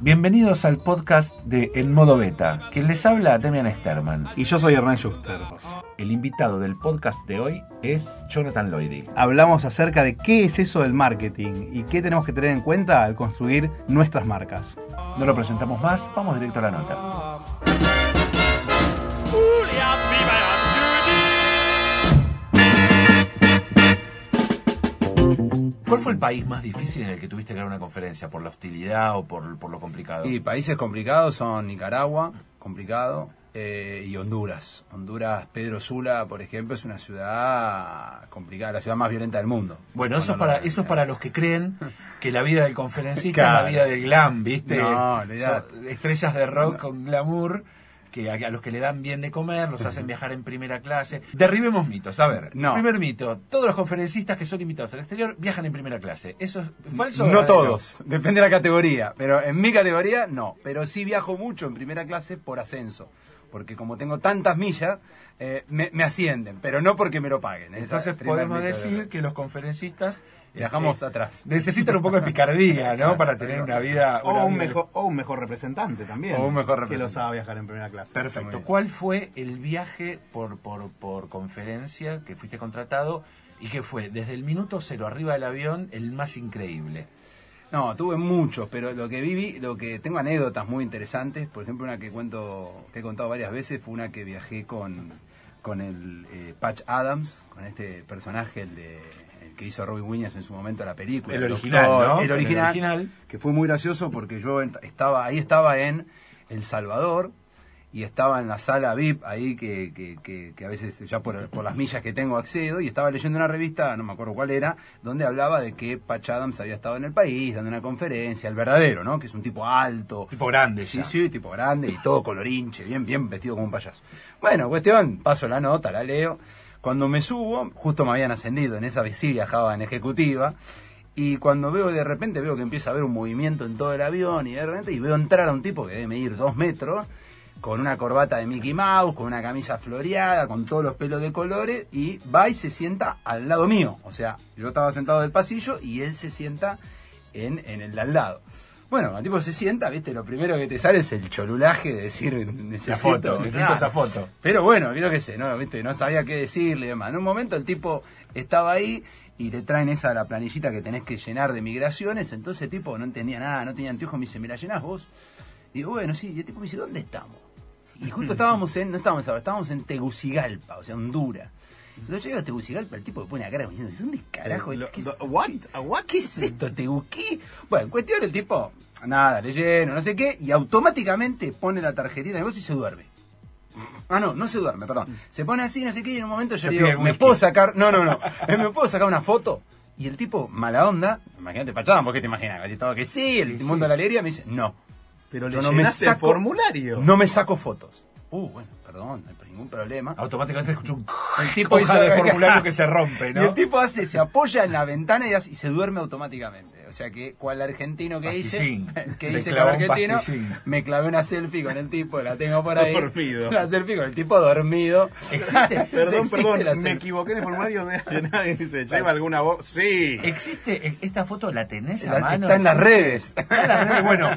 Bienvenidos al podcast de En Modo Beta, que les habla Demian Sterman. Y yo soy Hernán Schuster. El invitado del podcast de hoy es Jonathan Lloydy. Hablamos acerca de qué es eso del marketing y qué tenemos que tener en cuenta al construir nuestras marcas. No lo presentamos más, vamos directo a la nota. ¿Cuál fue el país más difícil en el que tuviste que dar una conferencia? ¿Por la hostilidad o por, por lo complicado? Y países complicados son Nicaragua, complicado, eh, y Honduras. Honduras, Pedro Sula, por ejemplo, es una ciudad complicada, la ciudad más violenta del mundo. Bueno, eso es, para, eso es para los que creen que la vida del conferencista Claro. es la vida del glam, ¿viste? No, estrellas de rock con glamour que a, los que le dan bien de comer, los hacen viajar en primera clase. Derribemos mitos. A ver, No. primer mito, todos los conferencistas que son invitados al exterior viajan en primera clase. ¿Eso es falso No verdadero? todos, depende de la categoría, pero en mi categoría no, pero sí viajo mucho en primera clase por ascenso, porque como tengo tantas millas, eh, me, me ascienden, pero no porque me lo paguen. Entonces podemos decir que los conferencistas Viajamos eh, atrás. necesitan un poco de picardía, ¿no? Para tener una vida... O una un, vida- mejor, o un mejor representante también. O un mejor Que representante. lo sabe viajar en primera clase. Perfecto. ¿Cuál fue el viaje por, por, por conferencia que fuiste contratado y que fue desde el minuto cero arriba del avión el más increíble? No, tuve muchos, pero lo que viví, lo que tengo anécdotas muy interesantes, por ejemplo una que cuento, que he contado varias veces, fue una que viajé con, con el eh, Patch Adams, con este personaje, el de que hizo Robin Williams en su momento la película. El original, doctor, ¿no? El original, El original. que fue muy gracioso porque yo estaba, ahí estaba en El Salvador, y estaba en la sala VIP ahí que, que, que, que a veces ya por, por las millas que tengo accedo y estaba leyendo una revista, no me acuerdo cuál era, donde hablaba de que Patch Adams había estado en el país dando una conferencia, el verdadero, ¿no? Que es un tipo alto. Tipo grande, Sí, ya. sí, tipo grande y todo colorinche, bien, bien vestido como un payaso. Bueno, cuestión, paso la nota, la leo. Cuando me subo, justo me habían ascendido, en esa sí viajaba en ejecutiva, y cuando veo de repente, veo que empieza a haber un movimiento en todo el avión, y de repente y veo entrar a un tipo que debe medir dos metros, con una corbata de Mickey Mouse, con una camisa floreada, con todos los pelos de colores, y va y se sienta al lado mío. O sea, yo estaba sentado del pasillo y él se sienta en, en el de al lado. Bueno, el tipo se sienta, viste, lo primero que te sale es el cholulaje de decir, necesito, foto, necesito claro. esa foto. Pero bueno, creo que sé, ¿no? ¿Viste? No sabía qué decirle y demás. En un momento el tipo estaba ahí y le traen esa la planillita que tenés que llenar de migraciones, entonces el tipo no entendía nada, no tenía anteojos, me dice, ¿me la llenás vos? Digo, bueno, sí, y el tipo me dice, ¿dónde estamos? Y justo estábamos en, no estábamos ahora, estábamos en Tegucigalpa, o sea, Honduras. Entonces yo llego a Tegucigalpa, el tipo me pone a cara diciendo, ¿dónde carajo? Lo- ¿Qué es- what? ¿A what? ¿Qué es esto, Teguquí? Bueno, en cuestión el tipo, nada, le lleno, no sé qué, y automáticamente pone la tarjetita de negocio y se duerme. Ah, no, no se duerme, perdón. Se pone así, no sé qué, y en un momento yo le digo, ¿me puedo sacar? No, no, no. ¿Me puedo sacar una foto? Y el tipo, mala onda, imagínate, Pachadam, ¿por qué te imaginas? Que sí, el mundo de la alegría me dice, no. Pero Yo le no me el saco- formulario. No me saco fotos. Uh, bueno, perdón, ningún problema. Automáticamente escucho un El tipo hizo- de formulario que se rompe, Y ¿no? el tipo hace, se apoya en la ventana y, hace- y se duerme automáticamente. O sea que, cual argentino que hice, que hice cual argentino, pastillín. me clavé una selfie con el tipo, la tengo por ahí. Dormido. Una selfie con el tipo dormido. ¿Existe? Perdón, Existe perdón, me equivoqué en el formulario de nadie dice, ¿lleva alguna voz? Sí. ¿Existe e- esta foto? ¿La tenés a La- mano? está en las redes. Está en las redes. Bueno,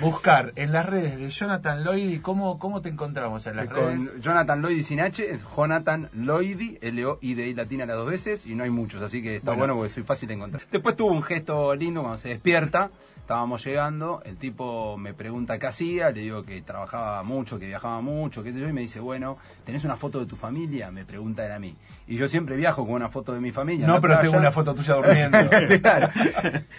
buscar en las redes de Jonathan Lloyd y cómo, cómo te encontramos en las redes. Con Jonathan Lloyd sin H, es Jonathan Lloyd, L-O-I-D-I latina las dos veces, y no hay muchos, así que está Bueno. bueno, porque soy fácil de encontrar. Después tuvo un gesto lindo cuando se despierta, estábamos llegando, el tipo me pregunta qué hacía, le digo que trabajaba mucho, que viajaba mucho, qué sé yo, y me dice, bueno, ¿tenés una foto de tu familia? Me pregunta él a mí. Y yo siempre viajo con una foto de mi familia. No, pero playa. tengo una foto tuya durmiendo. Claro.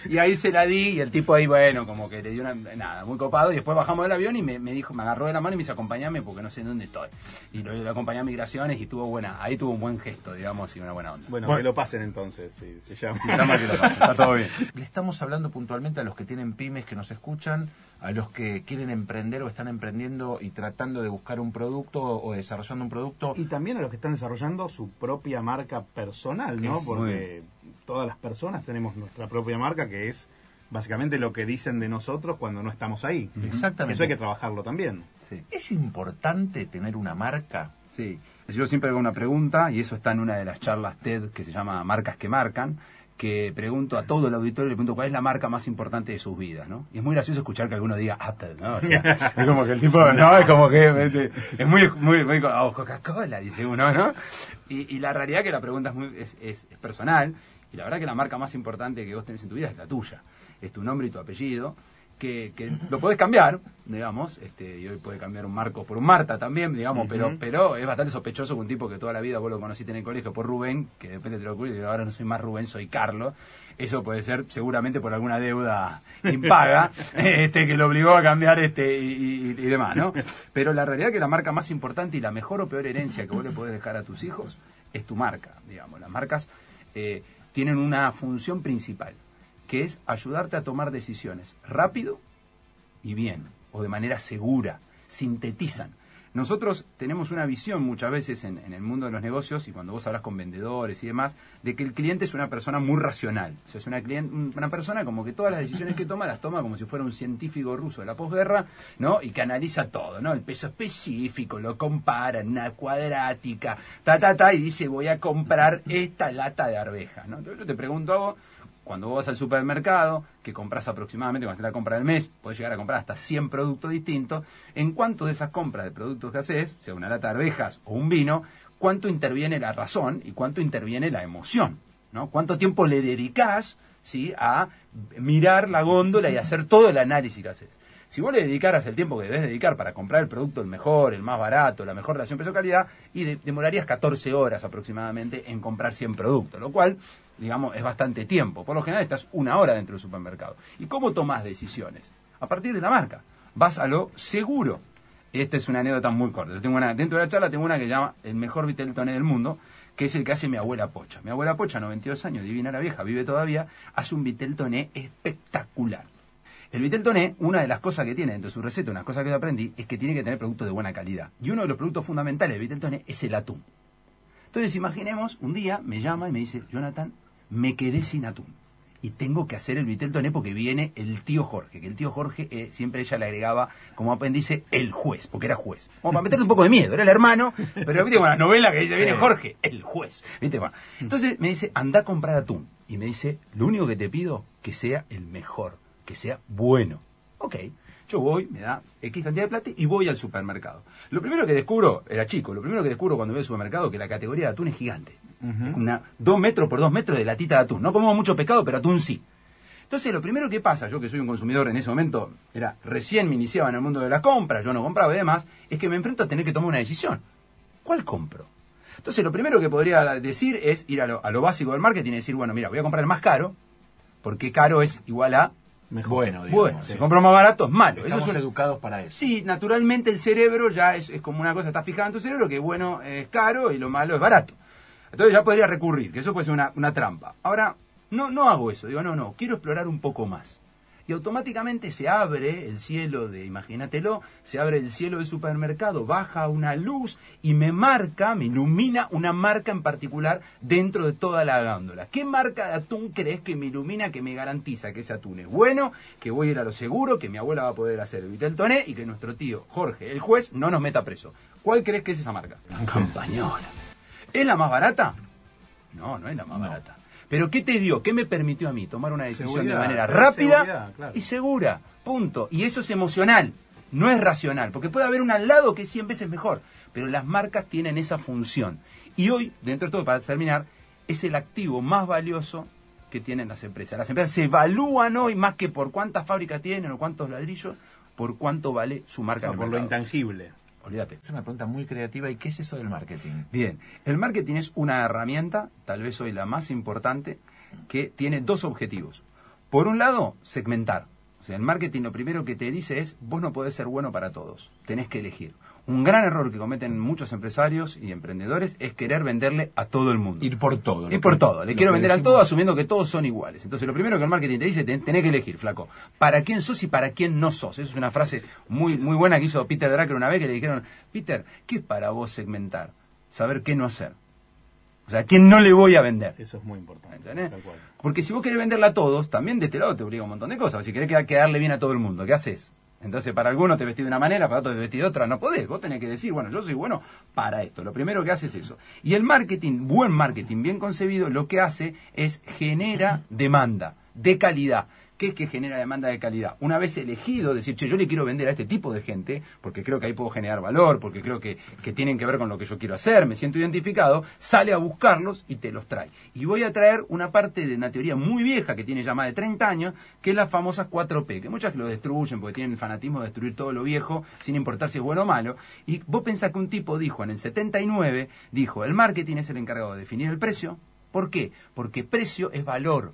Y ahí se la di y el tipo ahí, bueno, como que le dio una, nada, muy copado. Y después bajamos del avión y me, me dijo, me agarró de la mano y me dice, acompañame porque no sé en dónde estoy. Y lo, lo acompañé a migraciones y tuvo buena, ahí tuvo un buen gesto, digamos, y una buena onda. Bueno, Bueno. que lo pasen entonces, si se llama. Que lo pase, está todo bien. Le estamos hablando puntualmente a los que tienen pymes que nos escuchan, a los que quieren emprender o están emprendiendo y tratando de buscar un producto o desarrollando un producto. Y también a los que están desarrollando su propia marca personal, ¿no? Es- Porque todas las personas tenemos nuestra propia marca, que es básicamente lo que dicen de nosotros cuando no estamos ahí. Exactamente. Eso hay que trabajarlo también. Sí. ¿Es importante tener una marca? Sí, yo siempre hago una pregunta y eso está en una de las charlas TED que se llama Marcas que Marcan, que pregunto a todo el auditorio, le pregunto cuál es la marca más importante de sus vidas, ¿no? Y es muy gracioso escuchar que alguno diga Apple, ¿no? O sea, es como que el tipo, no, es como que es muy, muy, muy oh, Coca-Cola, dice uno, ¿no? Y, y, la realidad que la pregunta es, muy, es, es, es personal, y la verdad que la marca más importante que vos tenés en tu vida es la tuya, es tu nombre y tu apellido, que, que, lo podés cambiar, digamos, este, y hoy puede cambiar un Marco por un Marta también, digamos, pero, pero es bastante sospechoso que un tipo que toda la vida vos lo conociste en el colegio por Rubén, que depende de lo que y ahora no soy más Rubén, soy Carlos, eso puede ser seguramente por alguna deuda impaga, este, que lo obligó a cambiar este y, y, demás, ¿no? Pero la realidad es que la marca más importante y la mejor o peor herencia que vos le podés dejar a tus hijos es tu marca, digamos, las marcas eh, tienen una función principal que es ayudarte a tomar decisiones rápido y bien, o de manera segura, sintetizan. Nosotros tenemos una visión muchas veces en, el mundo de los negocios y cuando vos hablas con vendedores y demás, de que el cliente es una persona muy racional. O sea, es una, una persona como que todas las decisiones que toma las toma como si fuera un científico ruso de la posguerra, ¿no? Y que analiza todo, ¿no? El peso específico, lo compara en una cuadrática, ta, ta, ta, y dice, voy a comprar esta lata de arveja, ¿no? Entonces yo te pregunto a vos, cuando vos vas al supermercado, que compras aproximadamente, cuando haces la compra del mes, puedes llegar a comprar hasta 100 productos distintos, en cuánto de esas compras de productos que haces, sea una lata de arvejas o un vino, cuánto interviene la razón y cuánto interviene la emoción, ¿no? Cuánto tiempo le dedicas, ¿sí? a mirar la góndola y hacer todo el análisis que haces. Si vos le dedicaras el tiempo que debes dedicar para comprar el producto el mejor, el más barato, la mejor relación precio-calidad, y demorarías 14 horas aproximadamente en comprar 100 productos, lo cual digamos, es bastante tiempo. Por lo general estás una hora dentro del supermercado. ¿Y cómo tomas decisiones? A partir de la marca. Vas a lo seguro. Esta es una anécdota muy corta. Yo tengo una, dentro de la charla tengo una que llama el mejor Viteltoné del mundo, que es el que hace mi abuela Pocha. Mi abuela Pocha, 92 años, divina la vieja, vive todavía, hace un Viteltoné espectacular. El Viteltoné, una de las cosas que tiene dentro de su receta, una cosa que yo aprendí, es que tiene que tener productos de buena calidad. Y uno de los productos fundamentales del Viteltoné es el atún. Entonces, imaginemos, un día me llama y me dice, Jonathan, me quedé sin atún. Y tengo que hacer el vitel toné porque viene el tío Jorge, que el tío Jorge eh, siempre ella le agregaba como apéndice el juez, porque era juez. Como para meterle un poco de miedo, era el hermano, pero viste con la novela que dice, viene Jorge, el juez. ¿Viste? entonces me dice, anda a comprar atún. Y me dice, lo único que te pido, que sea el mejor, que sea bueno. Ok. Yo voy, me da X cantidad de plata y voy al supermercado. Lo primero que descubro, era chico, lo primero que descubro cuando voy al supermercado que la categoría de atún es gigante. Una, dos metros por dos metros de latita de atún. No como mucho pescado, pero atún sí. Entonces, lo primero que pasa, yo que soy un consumidor en ese momento, era recién me iniciaba en el mundo de la compra, yo no compraba y demás, es que me enfrento a tener que tomar una decisión. ¿Cuál compro? Entonces, lo primero que podría decir es ir a lo, a lo básico del marketing y decir, bueno, mira, voy a comprar el más caro, porque caro es igual a bueno, bueno, si compro más barato es malo. Estamos son educados para eso. Sí, naturalmente el cerebro ya es, como una cosa, está fijada en tu cerebro, que bueno es caro y lo malo es barato. Entonces ya podría recurrir, que eso puede ser una, una trampa. Ahora, no, no hago eso, digo, no, no, quiero explorar un poco más y automáticamente se abre el cielo de, imagínatelo, se abre el cielo del supermercado, baja una luz y me marca, me ilumina una marca en particular dentro de toda la gándola. ¿Qué marca de atún crees que me ilumina, que me garantiza que ese atún es bueno, que voy a ir a lo seguro, que mi abuela va a poder hacer el vitel toné y que nuestro tío Jorge, el juez, no nos meta preso? ¿Cuál crees que es esa marca? La campañola. ¿Es la más barata? No, no es la más barata. Pero ¿qué te dio? ¿Qué me permitió a mí tomar una decisión de manera rápida y segura? Punto. Y eso es emocional, no es racional, porque puede haber un al lado que es 100 veces mejor, pero las marcas tienen esa función. Y hoy, dentro de todo, para terminar, es el activo más valioso que tienen las empresas. Las empresas se evalúan hoy más que por cuántas fábricas tienen o cuántos ladrillos, por cuánto vale su marca. por lo intangible. Olvídate. Es una pregunta muy creativa. ¿Y qué es eso del marketing? Bien, el marketing es una herramienta, tal vez hoy la más importante, que tiene dos objetivos. Por un lado, segmentar. O sea, el marketing lo primero que te dice es, vos no podés ser bueno para todos, tenés que elegir. Un gran error que cometen muchos empresarios y emprendedores es querer venderle a todo el mundo. Ir por todo. Ir por todo. Le quiero vender a todo asumiendo que todos son iguales. Entonces, lo primero que el marketing te dice, tenés que elegir, flaco. ¿Para quién sos y para quién no sos? Esa es una frase muy, muy buena que hizo Peter Drucker una vez que le dijeron, Peter, ¿qué es para vos segmentar? Saber qué no hacer. O sea, ¿a quién no le voy a vender? Eso es muy importante. Porque si vos querés venderla a todos, también de este lado te obliga un montón de cosas. Si querés quedarle bien a todo el mundo, ¿qué haces? Entonces, para algunos te vestís de una manera, para otros te vestís de otra. No podés. Vos tenés que decir, bueno, yo soy bueno para esto. Lo primero que hace es eso. Y el marketing, buen marketing, bien concebido, lo que hace es genera demanda de calidad. ¿Qué es que genera demanda de calidad? Una vez elegido, decir, che, yo le quiero vender a este tipo de gente, porque creo que ahí puedo generar valor, porque creo que, que tienen que ver con lo que yo quiero hacer, me siento identificado, sale a buscarlos y te los trae. Y voy a traer una parte de una teoría muy vieja, que tiene ya más de 30 años, que es las famosas 4P, que muchas lo destruyen porque tienen el fanatismo de destruir todo lo viejo, sin importar si es bueno o malo. Y vos pensás que un tipo dijo en el 79, dijo, el marketing es el encargado de definir el precio. ¿Por qué? Porque precio es valor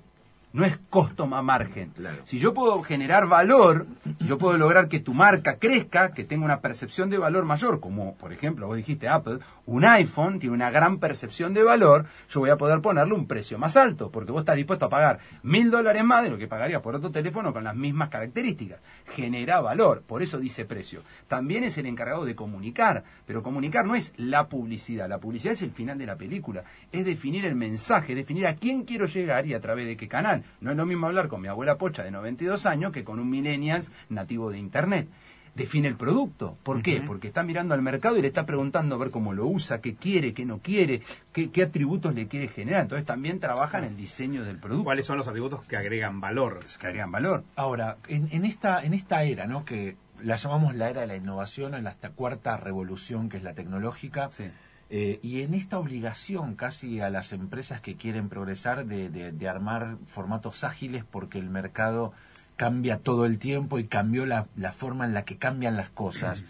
no es costo más margen. Si yo puedo generar valor, si yo puedo lograr que tu marca crezca, que tenga una percepción de valor mayor, como por ejemplo vos dijiste Apple, un iPhone tiene una gran percepción de valor, yo voy a poder ponerle un precio más alto, porque vos estás dispuesto a pagar mil dólares más de lo que pagaría por otro teléfono con las mismas características. Genera valor, por eso dice precio. También es el encargado de comunicar, pero comunicar no es la publicidad, la publicidad es el final de la película, es definir el mensaje, definir a quién quiero llegar y a través de qué canal. No es lo mismo hablar con mi abuela Pocha de 92 años que con un millennials nativo de Internet. Define el producto. ¿Por qué? Porque está mirando al mercado y le está preguntando a ver cómo lo usa, qué quiere, qué no quiere, qué, atributos le quiere generar. Entonces también trabaja en el diseño del producto. ¿Cuáles son los atributos que agregan valor? Que agregan valor. Ahora, en, esta, en esta era, ¿no? Que la llamamos la era de la innovación, en la cuarta revolución que es la tecnológica. Sí eh, y en esta obligación casi a las empresas que quieren progresar de, de, armar formatos ágiles porque el mercado cambia todo el tiempo y cambió la, forma en la que cambian las cosas.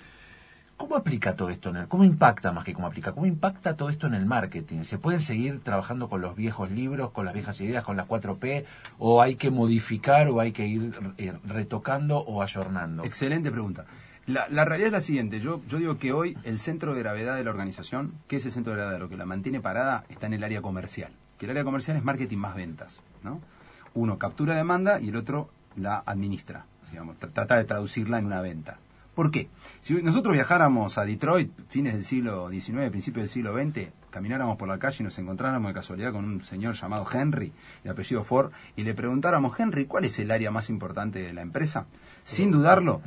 ¿Cómo aplica todo esto? En el, ¿Cómo impacta más que cómo aplica? ¿Cómo impacta todo esto en el marketing? ¿Se pueden seguir trabajando con los viejos libros, con las viejas ideas, con las 4P? ¿O hay que modificar o hay que ir eh, retocando o ayornando? Excelente pregunta. La, realidad es la siguiente, yo, digo que hoy el centro de gravedad de la organización, ¿qué es el centro de gravedad? Lo que la mantiene parada está en el área comercial, que el área comercial es marketing más ventas, ¿no? Uno captura demanda y el otro la administra, digamos, trata de traducirla en una venta. ¿Por qué? Si nosotros viajáramos a Detroit, fines del siglo XIX, principios del siglo XX, camináramos por la calle y nos encontráramos de casualidad con un señor llamado Henry, de apellido Ford, y le preguntáramos, Henry, ¿cuál es el área más importante de la empresa? Sin dudarlo,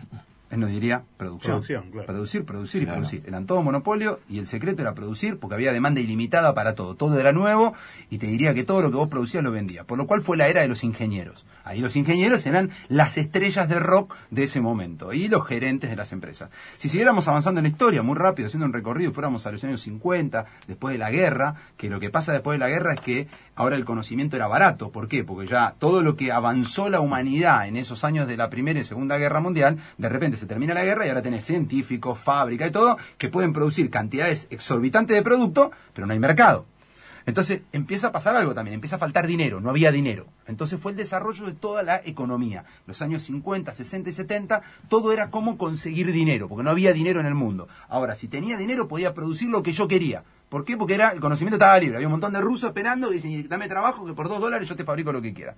él nos diría producción. Producir, producir y producir. Eran todo monopolio y el secreto era producir porque había demanda ilimitada para todo. Todo era nuevo y te diría que todo lo que vos producías lo vendías. Por lo cual fue la era de los ingenieros. Ahí los ingenieros eran las estrellas de rock de ese momento y los gerentes de las empresas. Si siguiéramos avanzando en la historia muy rápido, haciendo un recorrido, fuéramos a los años 50, después de la guerra, que lo que pasa después de la guerra es que ahora el conocimiento era barato. ¿Por qué? Porque ya todo lo que avanzó la humanidad en esos años de la Primera y Segunda Guerra Mundial, de repente se termina la guerra y ahora tenés científicos, fábrica y todo, que pueden producir cantidades exorbitantes de producto, pero no hay mercado. Entonces empieza a pasar algo también, empieza a faltar dinero, no había dinero. Entonces fue el desarrollo de toda la economía. Los años 50, 60 y 70, todo era cómo conseguir dinero, porque no había dinero en el mundo. Ahora, si tenía dinero podía producir lo que yo quería. ¿Por qué? Porque era, el conocimiento estaba libre. Había un montón de rusos esperando y dicen, dame trabajo que por dos dólares yo te fabrico lo que quiera.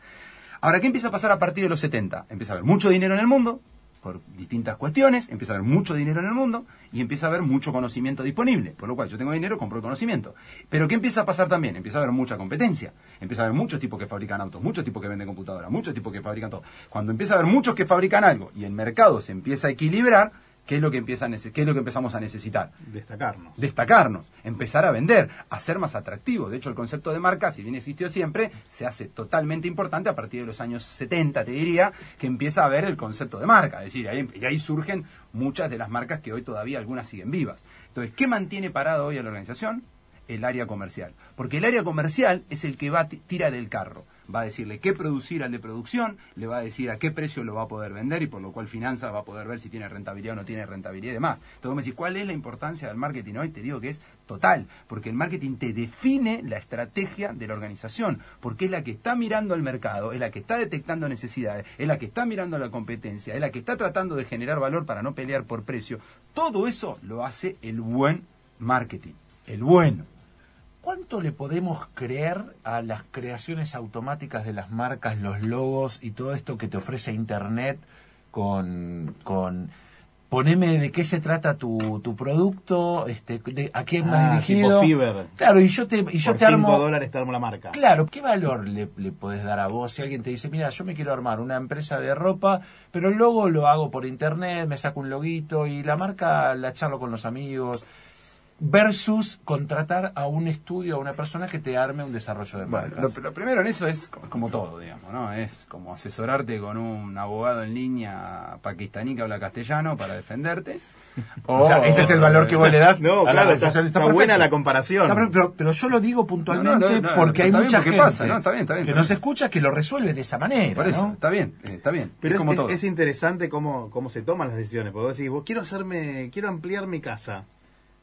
Ahora, ¿qué empieza a pasar a partir de los 70? Empieza a haber mucho dinero en el mundo, por distintas cuestiones, empieza a haber mucho dinero en el mundo y empieza a haber mucho conocimiento disponible. Por lo cual, yo tengo dinero, compro el conocimiento. Pero ¿qué empieza a pasar también? Empieza a haber mucha competencia. Empieza a haber muchos tipos que fabrican autos, muchos tipos que venden computadoras, muchos tipos que fabrican todo. Cuando empieza a haber muchos que fabrican algo y el mercado se empieza a equilibrar, ¿Qué es, lo que empieza qué es lo que empezamos a necesitar? Destacarnos. Destacarnos, empezar a vender, a ser más atractivo. De hecho, el concepto de marca, si bien existió siempre, se hace totalmente importante a partir de los años 70, te diría, que empieza a ver el concepto de marca. Es decir, ahí, y ahí surgen muchas de las marcas que hoy todavía algunas siguen vivas. Entonces, ¿qué mantiene parado hoy a la organización? El área comercial. Porque el área comercial es el que va tira del carro va a decirle qué producir al de producción, le va a decir a qué precio lo va a poder vender y por lo cual finanzas va a poder ver si tiene rentabilidad o no tiene rentabilidad y demás. Entonces me decís, ¿cuál es la importancia del marketing hoy? Te digo que es total, porque el marketing te define la estrategia de la organización, porque es la que está mirando al mercado, es la que está detectando necesidades, es la que está mirando la competencia, es la que está tratando de generar valor para no pelear por precio. Todo eso lo hace el buen marketing, el bueno. ¿Cuánto le podemos creer a las creaciones automáticas de las marcas, los logos y todo esto que te ofrece Internet con, con poneme de qué se trata tu, tu producto, este, de, a quién va Ah, dirigido. tipo Fiverr. Claro, y yo te, y yo Por te 5 armo. dólares te armo la marca. Claro, ¿qué valor le, le podés dar a vos si alguien te dice, mira, yo me quiero armar una empresa de ropa, pero el logo lo hago por internet, me saco un loguito y la marca la charlo con los amigos? Versus contratar a un estudio, a una persona que te arme un desarrollo de Bueno, marcas. lo, lo primero en eso es como, como todo, digamos, ¿no? Es como asesorarte con un abogado en línea pakistaní que habla castellano para defenderte. O sea, ese es el valor que vos le das. No, a la claro, red está, está buena la comparación. No, pero, pero- yo lo digo puntualmente No, no, no, no, porque hay mucha gente pasa, ¿no? Está bien, está bien, que está nos bien. escucha que lo resuelve de esa manera. Por eso, ¿no? está bien, está bien. Pero es es, como es- todo. es interesante cómo, cómo se toman las decisiones. Porque vos decís, vos quiero hacerme, quiero ampliar mi casa.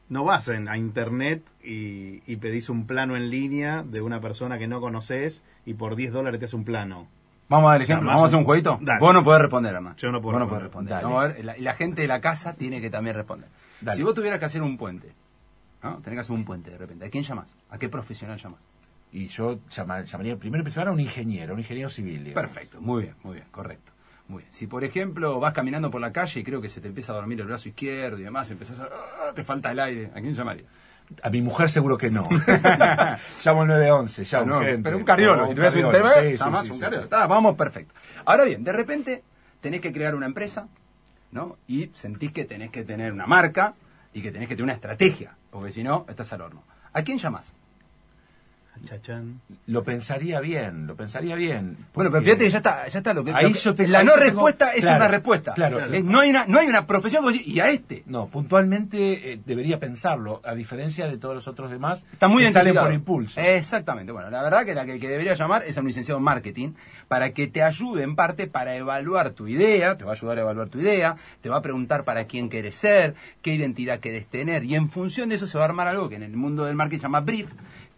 No vas en- a internet y, y pedís un plano en línea de una persona que no conoces y por 10 dólares te hace un plano. Vamos a dar ejemplo, vamos a hacer un- jueguito. Dale. Vos no podés responder, además. Yo no puedo Vos no podés responder. responder. Vamos a ver, la- y la gente de la casa tiene que también responder. Dale. Si vos tuvieras que hacer un puente, ¿no? Tenés que hacer un puente de repente. ¿A quién llamás? ¿A qué profesional llamás? Y yo llama- llamaría primero empezar a un ingeniero, un ingeniero civil. digamos. Perfecto, muy bien, muy bien, correcto. Muy bien. Si por ejemplo vas caminando por la calle y creo que se te empieza a dormir el brazo izquierdo y demás, empezás a. ¡ah! te falta el aire, ¿a quién llamaría? A mi mujer seguro que no. Llamo al 911, llamo No, gente. pero un cardiólogo, si tuvieras un internet, sí, sí, sí, un cardiólogo. Ah, vamos, perfecto. Ahora bien, de repente tenés que crear una empresa, ¿no? Y sentís que tenés que tener una marca y que tenés que tener una estrategia, porque si no, estás al horno. ¿A quién llamás? Chachán. Lo pensaría bien, lo pensaría bien. Bueno, pero fíjate que ya está, ya está lo que... Ahí lo que- yo te- la ahí no tengo- respuesta es claro, una respuesta. claro. Eh, No, hay una, no hay una profesión que y a este. No, puntualmente eh, debería pensarlo, a diferencia de todos los otros demás Está muy que salen por impulso. Exactamente. Bueno, la verdad que la que, que debería llamar es a un licenciado en marketing para que te ayude en parte para evaluar tu idea, te va a ayudar a evaluar tu idea, te va a preguntar para quién querés ser, qué identidad querés tener y en función de eso se va a armar algo que en el mundo del marketing se llama brief,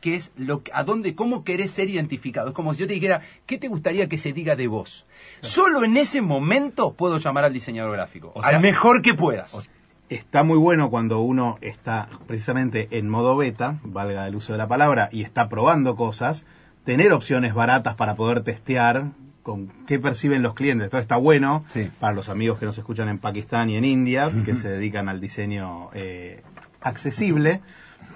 que es lo que- a dónde cómo querés ser identificado. Es como si yo te dijera, ¿qué te gustaría que se diga de vos? Solo en ese momento puedo llamar al diseñador gráfico, O sea- al mejor que puedas. o sea- Está muy bueno cuando uno está precisamente en modo beta, valga el uso de la palabra, y está probando cosas, tener opciones baratas para poder testear con qué perciben los clientes. Esto está bueno Sí. para los amigos que nos escuchan en Pakistán y en India, que se dedican al diseño eh, accesible.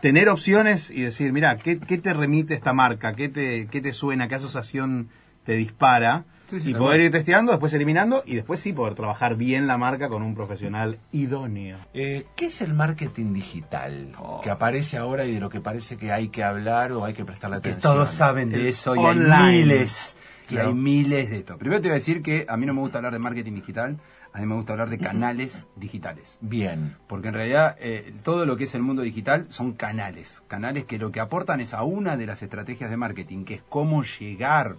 Tener opciones y decir, mira, ¿qué, qué te remite esta marca? ¿Qué te, ¿Qué te suena? ¿Qué asociación te dispara? Sí, sí, y poder ir testeando, después eliminando y después sí poder trabajar bien la marca con un profesional idóneo. Eh, ¿Qué es el marketing digital? Oh. Que aparece ahora y de lo que parece que hay que hablar o hay que prestarle que atención. todos saben de eso y online. hay miles. Y Claro. hay miles de esto. Primero te voy a decir que a mí no me gusta hablar de marketing digital, a mí me gusta hablar de canales digitales. Bien. Porque en realidad eh, todo lo que es el mundo digital son canales. Canales que lo que aportan es a una de las estrategias de marketing, que es cómo llegar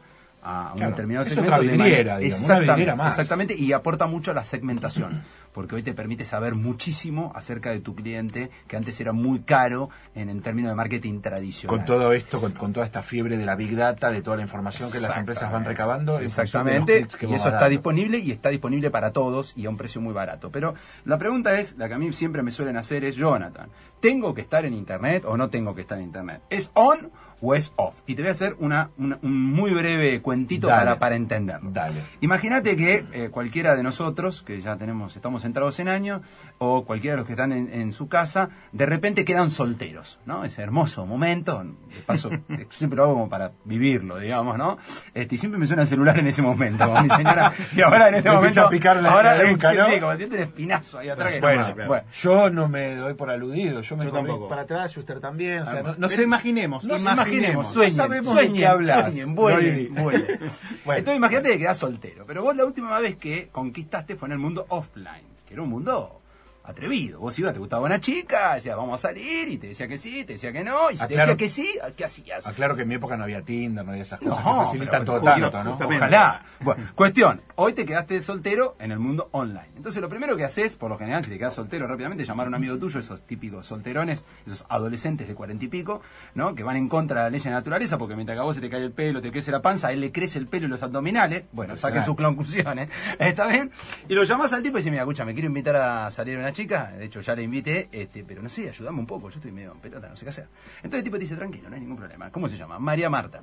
a un Claro, determinado es segmento. otra de manera- vidriera, digamos, una exactamente, vidriera más. exactamente, y aporta mucho a la segmentación. Porque hoy te permite saber muchísimo acerca de tu cliente, que antes era muy caro en, en términos de marketing tradicional. Con todo esto, con, con toda esta fiebre de la Big Data, de toda la información que las empresas van recabando. Exactamente. que Y eso está dando. disponible y está disponible para todos y a un precio muy barato. Pero la pregunta es, la que a mí siempre me suelen hacer es, Jonathan, ¿tengo que estar en Internet o no tengo que estar en Internet? ¿Es on o es off? Y te voy a hacer una, una- un muy breve cuentito Dale. para, para entenderlo. Dale. Imagínate que eh, cualquiera de nosotros, que ya tenemos, estamos entrados en años, o cualquiera de los que están en, en su casa, de repente quedan solteros, ¿no? Ese hermoso momento, de paso, eh, siempre lo hago como para vivirlo, digamos, ¿no? Este, y siempre me suena el celular en ese momento, con mi señora, y ahora en este Me momento, empieza a picar la- ahora, la nuca, ¿no? sí, como siente un espinazo ahí atrás. que- Bueno, bueno. yo no me doy por aludido, yo me Yo para atrás y usted también, o sea, Ah, no, no Pero sé, imaginemos, no Imaginemos, no sueñen, sabemos sueñen, sueñen, vuelen, No, vuelen. Bueno. Entonces imagínate que quedás soltero, pero vos la última vez que conquistaste fue en el mundo offline, que era un mundo atrevido. Vos ibas, te gustaba una chica, decías, vamos a salir, y te decía que sí, te decía que no, y si te Aclaro- decía que sí, ¿qué hacías? Aclaro que en mi época no había Tinder, no había esas No, cosas que facilitan todo tanto, ¿no? Ojalá. Bueno, cuestión. Hoy te quedaste soltero en el mundo online. Entonces, lo primero que haces, por lo general, si te quedas soltero rápidamente, llamar a un amigo tuyo, esos típicos solterones, esos adolescentes de cuarenta y pico, ¿no? Que van en contra de la ley de la naturaleza, porque mientras que a vos se te cae el pelo, te crece la panza, a él le crece el pelo y los abdominales. Bueno, saquen sus conclusiones. ¿Está bien? Y lo llamás al tipo y dices, mira, escucha, me quiero invitar a salir a una chica. De hecho, ya la invité, este, pero no sé, ayúdame un poco, yo estoy medio en pelota, no sé qué hacer. Entonces el tipo te dice, tranquilo, no hay ningún problema. ¿Cómo se llama? María Marta.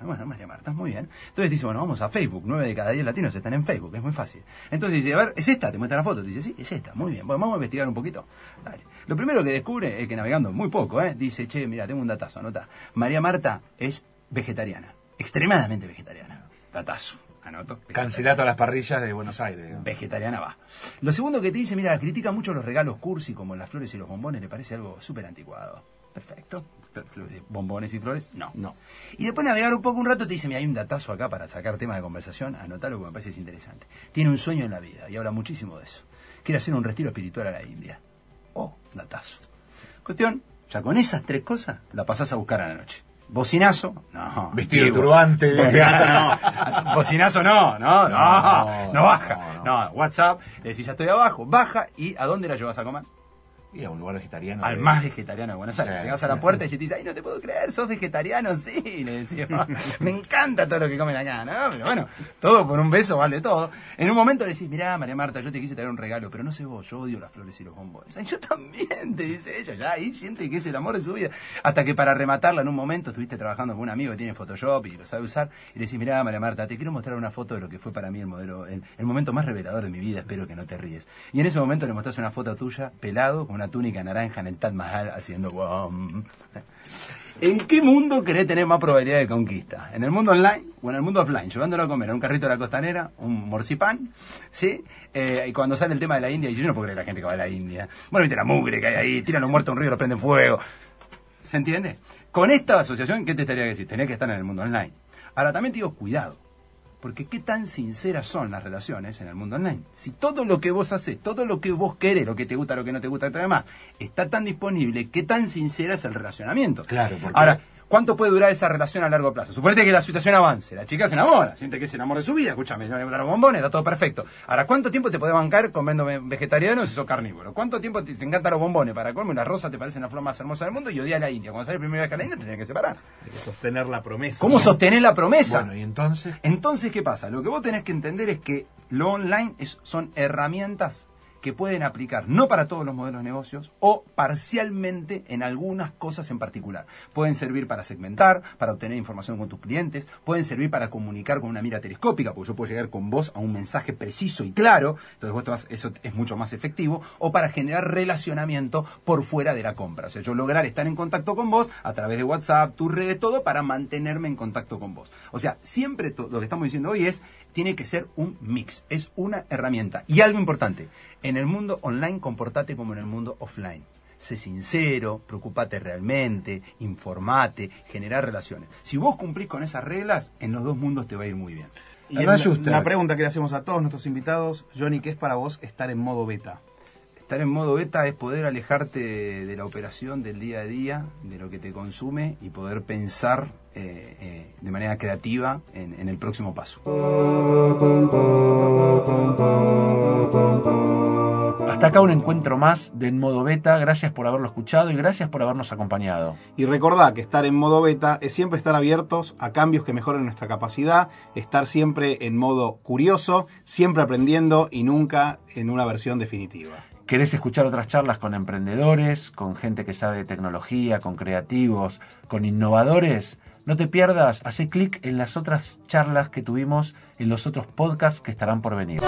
Bueno, María Marta, muy bien. Entonces dice, bueno, vamos a Facebook. Nueve de cada diez latinos están están en Facebook, es muy fácil. Entonces dice, a ver, ¿es esta? Te muestra la foto. Te dice, sí, es esta, muy bien. Bueno, vamos a investigar un poquito. Dale. Lo primero que descubre es que navegando muy poco, ¿eh? dice, che, mira, tengo un datazo, anota. María Marta es vegetariana, extremadamente vegetariana. Datazo. Anoto. Cancelato a las parrillas de Buenos Aires. Vegetariana va. Lo segundo que te dice, mira, critica mucho los regalos cursi como las flores y los bombones, le parece algo súper anticuado. Perfecto. Bombones y flores, no. No. Y después navegar un poco un rato te dice, mira, hay un datazo acá para sacar temas de conversación, anotalo porque me parece interesante. Tiene un sueño en la vida y habla muchísimo de eso. Quiere hacer un retiro espiritual a la India. Oh, datazo. Cuestión, ya con esas tres cosas la pasás a buscar a la noche. Bocinazo, no. Vestido de turbante. Bocinazo no. Bocinazo no, no, no, no, No, baja. no. No, WhatsApp, le decís ya estoy abajo, baja y ¿a dónde la llevas a comer? Y a un lugar vegetariano. Al de- más vegetariano de Buenos Aires. Sí. Llegás a la puerta y te dice, ay, no te puedo creer, sos vegetariano, sí. Le decimos, me encanta todo lo que comen acá, ¿no? Pero bueno, todo por un beso vale todo. En un momento le decís, mirá, María Marta, yo te quise traer un regalo, pero no sé vos, yo odio las flores y los bombones. Ay, yo también, te dice ella, ya ahí siente que es el amor de su vida. Hasta que para rematarla en un momento estuviste trabajando con un amigo que tiene Photoshop y lo sabe usar, y le decís, mirá, María Marta, te quiero mostrar una foto de lo que fue para mí el modelo, el, el momento más revelador de mi vida, espero que no te ríes. Y en ese momento le mostrás una foto tuya, pelado, con una túnica naranja en el Taj Mahal, haciendo guam. ¿En qué mundo querés tener más probabilidad de conquista? ¿En el mundo online o en el mundo offline? Llevándolo a comer a un carrito de la costanera, un morcipán, ¿sí? Eh, y cuando sale el tema de la India, y yo no puedo creer la gente que va a la India. Bueno, viste la mugre que hay ahí, tiran los muertos a un río, lo prenden fuego. ¿Se entiende? Con esta asociación, ¿qué te estaría que decir? Tenés que estar en el mundo online. Ahora, también te digo, cuidado. Porque qué tan sinceras son las relaciones en el mundo online. Si todo lo que vos haces, todo lo que vos querés, lo que te gusta, lo que no te gusta, lo demás, está tan disponible, qué tan sincera es el relacionamiento. Claro, porque- Ahora, ¿cuánto puede durar esa relación a largo plazo? Suponete que la situación avance, la chica se enamora, siente que es el amor de su vida, escúchame, no le gustan los bombones, está todo perfecto. Ahora, ¿cuánto tiempo te puede bancar comiendo ve- vegetariano si sos carnívoro? ¿Cuánto tiempo te, te encantan los bombones? Para comer una rosa te parece la flor más hermosa del mundo y odias la India. Cuando sales primera vez a la India te tenés que separar. Hay que sostener la promesa. ¿Cómo sostener la promesa? Bueno, y entonces. Entonces, ¿qué pasa? Lo que vos tenés que entender es que lo online es- son herramientas que pueden aplicar no para todos los modelos de negocios o parcialmente en algunas cosas en particular. Pueden servir para segmentar, para obtener información con tus clientes, pueden servir para comunicar con una mira telescópica, porque yo puedo llegar con vos a un mensaje preciso y claro, entonces vos vas- eso es mucho más efectivo, o para generar relacionamiento por fuera de la compra. O sea, yo lograr estar en contacto con vos a través de WhatsApp, tus redes, todo, para mantenerme en contacto con vos. O sea, siempre lo que estamos diciendo hoy es, tiene que ser un mix, es una herramienta. Y algo importante, en el mundo online comportate como en el mundo offline. Sé sincero, preocupate realmente, informate, generar relaciones. Si vos cumplís con esas reglas, en los dos mundos te va a ir muy bien. Y la, la pregunta que le hacemos a todos nuestros invitados, Johnny, ¿qué es para vos estar en modo beta? Estar en modo beta es poder alejarte de, de la operación del día a día, de lo que te consume y poder pensar eh, eh, de manera creativa en, en el próximo paso. Hasta acá un encuentro más de En Modo Beta. Gracias por haberlo escuchado y gracias por habernos acompañado. Y recordá que estar en modo beta es siempre estar abiertos a cambios que mejoren nuestra capacidad, estar siempre en modo curioso, siempre aprendiendo y nunca en una versión definitiva. ¿Querés escuchar otras charlas con emprendedores, con gente que sabe de tecnología, con creativos, con innovadores? No te pierdas, hace clic en las otras charlas que tuvimos en los otros podcasts que estarán por venir.